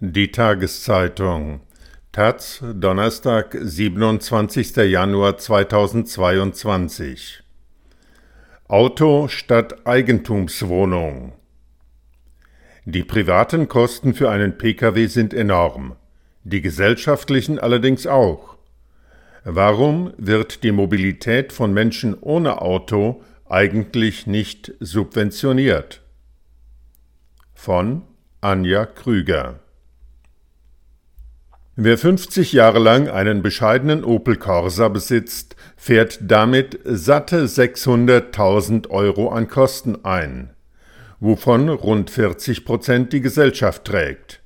Die Tageszeitung Taz, Donnerstag, 27. Januar 2022 Auto statt Eigentumswohnung Die privaten Kosten für einen Pkw sind enorm, die gesellschaftlichen allerdings auch. Warum wird die Mobilität von Menschen ohne Auto eigentlich nicht subventioniert? Von Anja Krüger Wer 50 Jahre lang einen bescheidenen Opel Corsa besitzt, fährt damit satte 600.000 Euro an Kosten ein, wovon rund 40 Prozent die Gesellschaft trägt.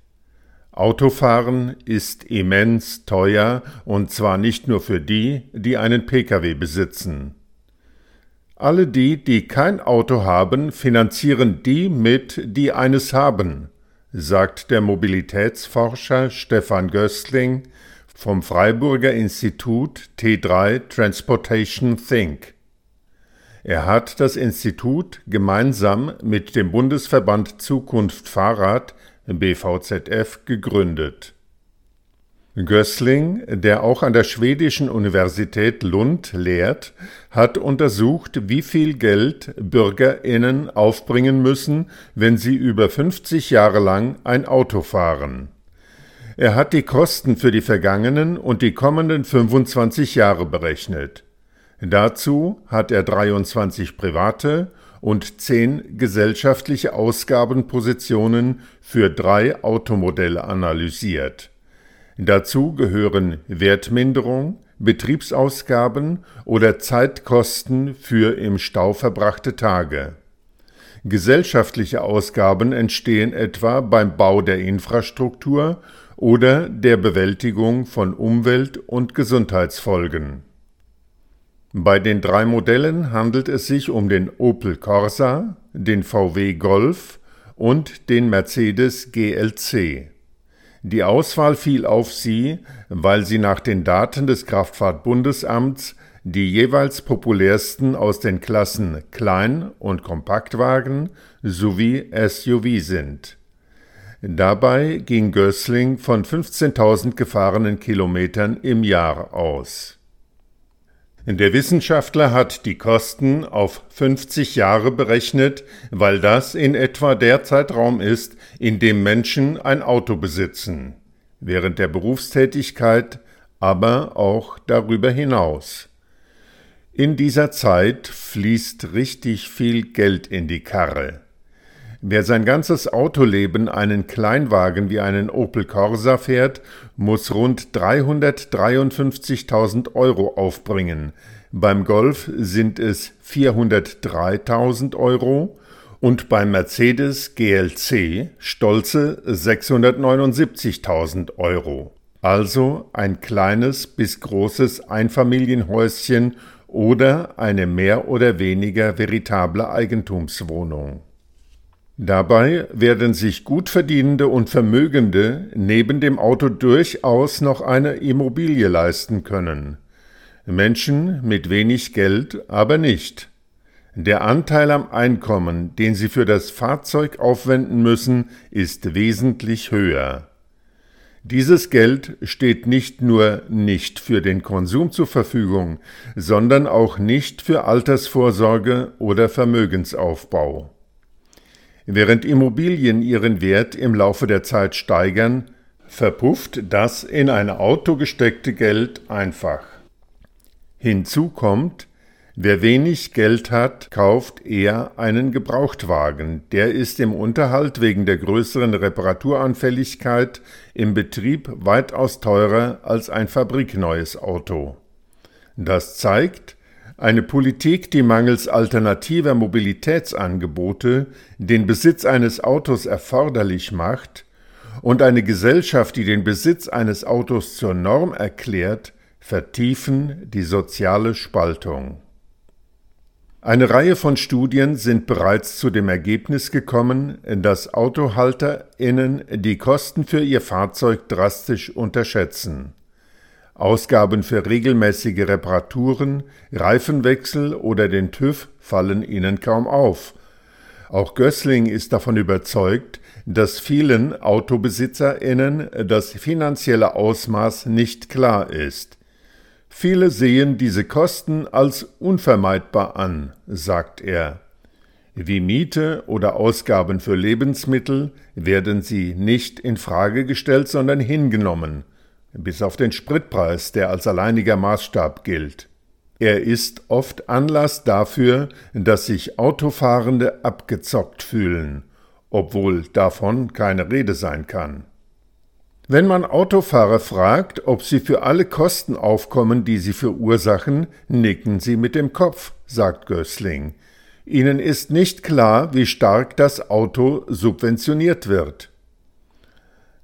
Autofahren ist immens teuer und zwar nicht nur für die, die einen Pkw besitzen. Alle die, die kein Auto haben, finanzieren die mit, die eines haben sagt der Mobilitätsforscher Stefan Gößling vom Freiburger Institut T3 Transportation Think. Er hat das Institut gemeinsam mit dem Bundesverband Zukunft Fahrrad BVZF gegründet Gößling, der auch an der schwedischen Universität Lund lehrt, hat untersucht, wie viel Geld Bürgerinnen aufbringen müssen, wenn sie über 50 Jahre lang ein Auto fahren. Er hat die Kosten für die vergangenen und die kommenden 25 Jahre berechnet. Dazu hat er 23 private und 10 gesellschaftliche Ausgabenpositionen für drei Automodelle analysiert Dazu gehören Wertminderung, Betriebsausgaben oder Zeitkosten für im Stau verbrachte Tage. Gesellschaftliche Ausgaben entstehen etwa beim Bau der Infrastruktur oder der Bewältigung von Umwelt- und Gesundheitsfolgen. Bei den drei Modellen handelt es sich um den Opel Corsa, den VW Golf und den Mercedes GLC die Auswahl fiel auf sie, weil sie nach den Daten des Kraftfahrtbundesamts die jeweils populärsten aus den Klassen Klein- und Kompaktwagen sowie SUV sind. Dabei ging Gößling von 15.000 gefahrenen Kilometern im Jahr aus der Wissenschaftler hat die Kosten auf 50 Jahre berechnet, weil das in etwa der Zeitraum ist, in dem Menschen ein Auto besitzen, während der Berufstätigkeit, aber auch darüber hinaus. In dieser Zeit fließt richtig viel Geld in die Karre. Wer sein ganzes Autoleben einen Kleinwagen wie einen Opel Corsa fährt, muss rund 353.000 Euro aufbringen. Beim Golf sind es 403.000 Euro und beim Mercedes GLC stolze 679.000 Euro. Also ein kleines bis großes Einfamilienhäuschen oder eine mehr oder weniger veritable Eigentumswohnung. Dabei werden sich Gutverdienende und Vermögende neben dem Auto durchaus noch eine Immobilie leisten können. Menschen mit wenig Geld aber nicht. Der Anteil am Einkommen, den sie für das Fahrzeug aufwenden müssen, ist wesentlich höher. Dieses Geld steht nicht nur nicht für den Konsum zur Verfügung, sondern auch nicht für Altersvorsorge oder Vermögensaufbau. Während Immobilien ihren Wert im Laufe der Zeit steigern, verpufft das in ein Auto gesteckte Geld einfach. Hinzu kommt, wer wenig Geld hat, kauft eher einen Gebrauchtwagen. Der ist im Unterhalt wegen der größeren Reparaturanfälligkeit im Betrieb weitaus teurer als ein fabrikneues Auto. Das zeigt, eine Politik, die mangels alternativer Mobilitätsangebote den Besitz eines Autos erforderlich macht, und eine Gesellschaft, die den Besitz eines Autos zur Norm erklärt, vertiefen die soziale Spaltung. Eine Reihe von Studien sind bereits zu dem Ergebnis gekommen, dass AutohalterInnen die Kosten für ihr Fahrzeug drastisch unterschätzen. Ausgaben für regelmäßige Reparaturen, Reifenwechsel oder den TÜV fallen ihnen kaum auf. Auch Gößling ist davon überzeugt, dass vielen AutobesitzerInnen das finanzielle Ausmaß nicht klar ist. Viele sehen diese Kosten als unvermeidbar an, sagt er. Wie Miete oder Ausgaben für Lebensmittel werden sie nicht in Frage gestellt, sondern hingenommen, bis auf den Spritpreis, der als alleiniger Maßstab gilt. Er ist oft Anlass dafür, dass sich Autofahrende abgezockt fühlen, obwohl davon keine Rede sein kann. Wenn man Autofahrer fragt, ob sie für alle Kosten aufkommen, die sie verursachen, nicken sie mit dem Kopf, sagt Gößling. Ihnen ist nicht klar, wie stark das Auto subventioniert wird.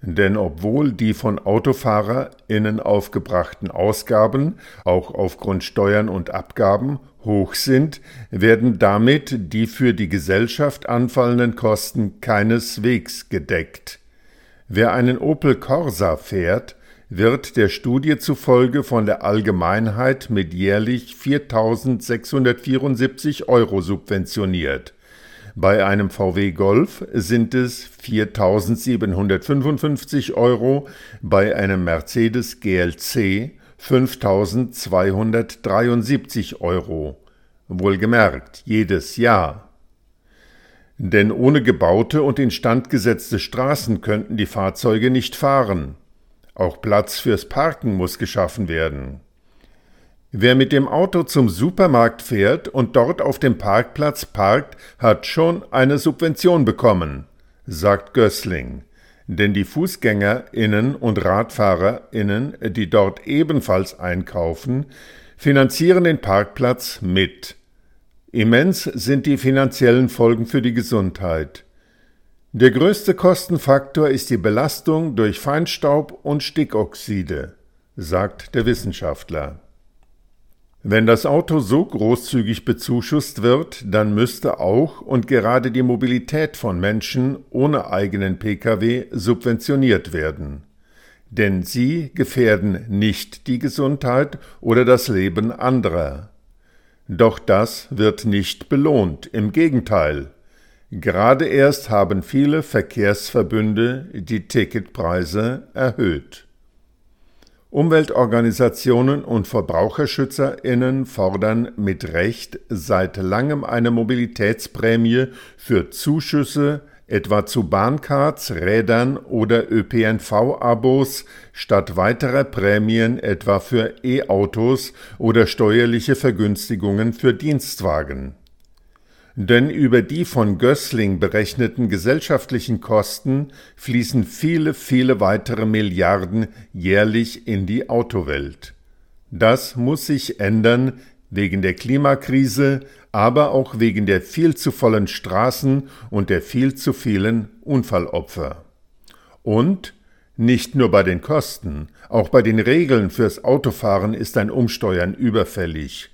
Denn obwohl die von AutofahrerInnen aufgebrachten Ausgaben, auch aufgrund Steuern und Abgaben, hoch sind, werden damit die für die Gesellschaft anfallenden Kosten keineswegs gedeckt. Wer einen Opel Corsa fährt, wird der Studie zufolge von der Allgemeinheit mit jährlich 4.674 Euro subventioniert. Bei einem VW Golf sind es 4.755 Euro, bei einem Mercedes GLC 5.273 Euro. Wohlgemerkt, jedes Jahr. Denn ohne gebaute und instand gesetzte Straßen könnten die Fahrzeuge nicht fahren. Auch Platz fürs Parken muss geschaffen werden. Wer mit dem Auto zum Supermarkt fährt und dort auf dem Parkplatz parkt, hat schon eine Subvention bekommen, sagt Gößling. Denn die Fußgängerinnen und Radfahrerinnen, die dort ebenfalls einkaufen, finanzieren den Parkplatz mit. Immens sind die finanziellen Folgen für die Gesundheit. Der größte Kostenfaktor ist die Belastung durch Feinstaub und Stickoxide, sagt der Wissenschaftler. Wenn das Auto so großzügig bezuschusst wird, dann müsste auch und gerade die Mobilität von Menschen ohne eigenen Pkw subventioniert werden. Denn sie gefährden nicht die Gesundheit oder das Leben anderer. Doch das wird nicht belohnt, im Gegenteil. Gerade erst haben viele Verkehrsverbünde die Ticketpreise erhöht. Umweltorganisationen und Verbraucherschützerinnen fordern mit Recht seit langem eine Mobilitätsprämie für Zuschüsse etwa zu Bahncards, Rädern oder ÖPNV-Abos statt weiterer Prämien etwa für E-Autos oder steuerliche Vergünstigungen für Dienstwagen denn über die von Gößling berechneten gesellschaftlichen Kosten fließen viele, viele weitere Milliarden jährlich in die Autowelt. Das muss sich ändern wegen der Klimakrise, aber auch wegen der viel zu vollen Straßen und der viel zu vielen Unfallopfer. Und nicht nur bei den Kosten, auch bei den Regeln fürs Autofahren ist ein Umsteuern überfällig.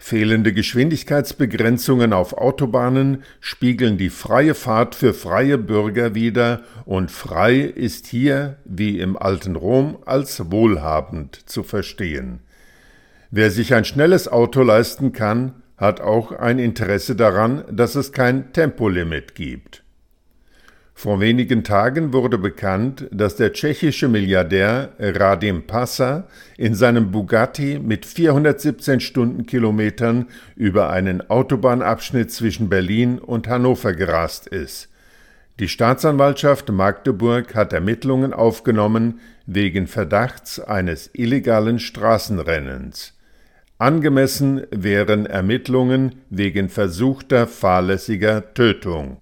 Fehlende Geschwindigkeitsbegrenzungen auf Autobahnen spiegeln die freie Fahrt für freie Bürger wider, und frei ist hier, wie im alten Rom, als wohlhabend zu verstehen. Wer sich ein schnelles Auto leisten kann, hat auch ein Interesse daran, dass es kein Tempolimit gibt. Vor wenigen Tagen wurde bekannt, dass der tschechische Milliardär Radim Passa in seinem Bugatti mit 417 Stundenkilometern über einen Autobahnabschnitt zwischen Berlin und Hannover gerast ist. Die Staatsanwaltschaft Magdeburg hat Ermittlungen aufgenommen wegen Verdachts eines illegalen Straßenrennens. Angemessen wären Ermittlungen wegen versuchter fahrlässiger Tötung